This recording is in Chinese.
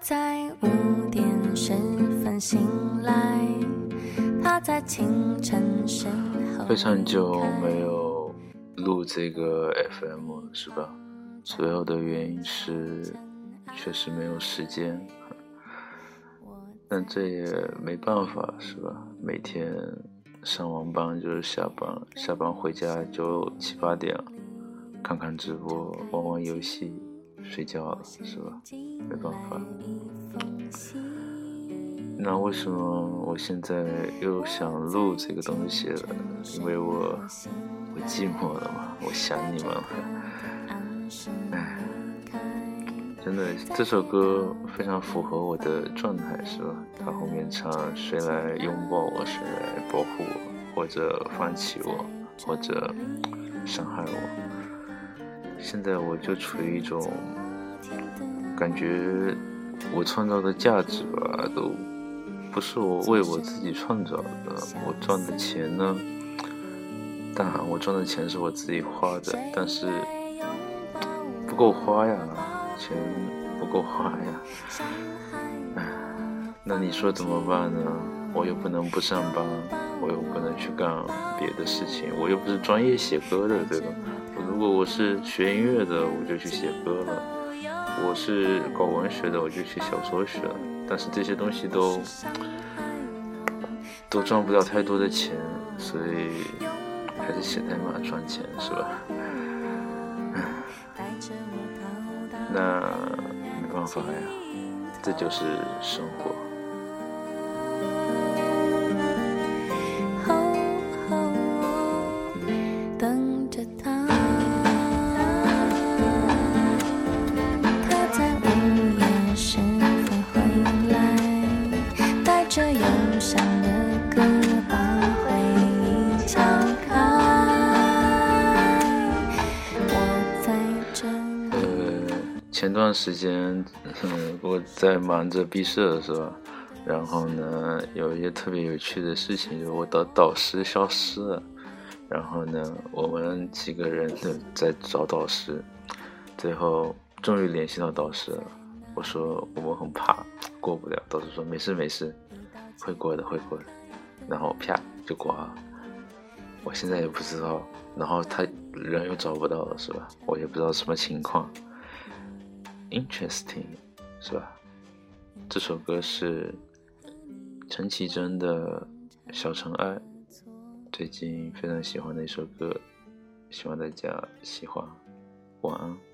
在五点十分醒来，他在清晨时候。非常久没有录这个 FM 了，是吧？主要的原因是确实没有时间，但这也没办法，是吧？每天上完班就是下班，下班回家就七八点了，看看直播，玩玩游戏。睡觉了是吧？没办法。那为什么我现在又想录这个东西了？因为我我寂寞了嘛，我想你们了。唉，真的，这首歌非常符合我的状态，是吧？他后面唱“谁来拥抱我，谁来保护我，或者放弃我，或者伤害我”。现在我就处于一种感觉，我创造的价值吧，都不是我为我自己创造的。我赚的钱呢，当然我赚的钱是我自己花的，但是不够花呀，钱不够花呀。唉，那你说怎么办呢？我又不能不上班，我又不能去干别的事情，我又不是专业写歌的，对吧？如果我是学音乐的，我就去写歌了；我是搞文学的，我就去小说学了。但是这些东西都都赚不了太多的钱，所以还是写代码赚钱，是吧？那没办法呀，这就是生活。呃前段时间，嗯，我在忙着毕设，是吧？然后呢，有一些特别有趣的事情，就是我的导师消失了。然后呢，我们几个人都在找导师，最后终于联系到导师了。我说我们很怕过不了，导师说没事没事，会过的会过的。然后啪就挂了。我现在也不知道，然后他人又找不到了，是吧？我也不知道什么情况。Interesting，是吧？这首歌是陈绮贞的《小尘埃》，最近非常喜欢的一首歌，希望大家喜欢。晚安。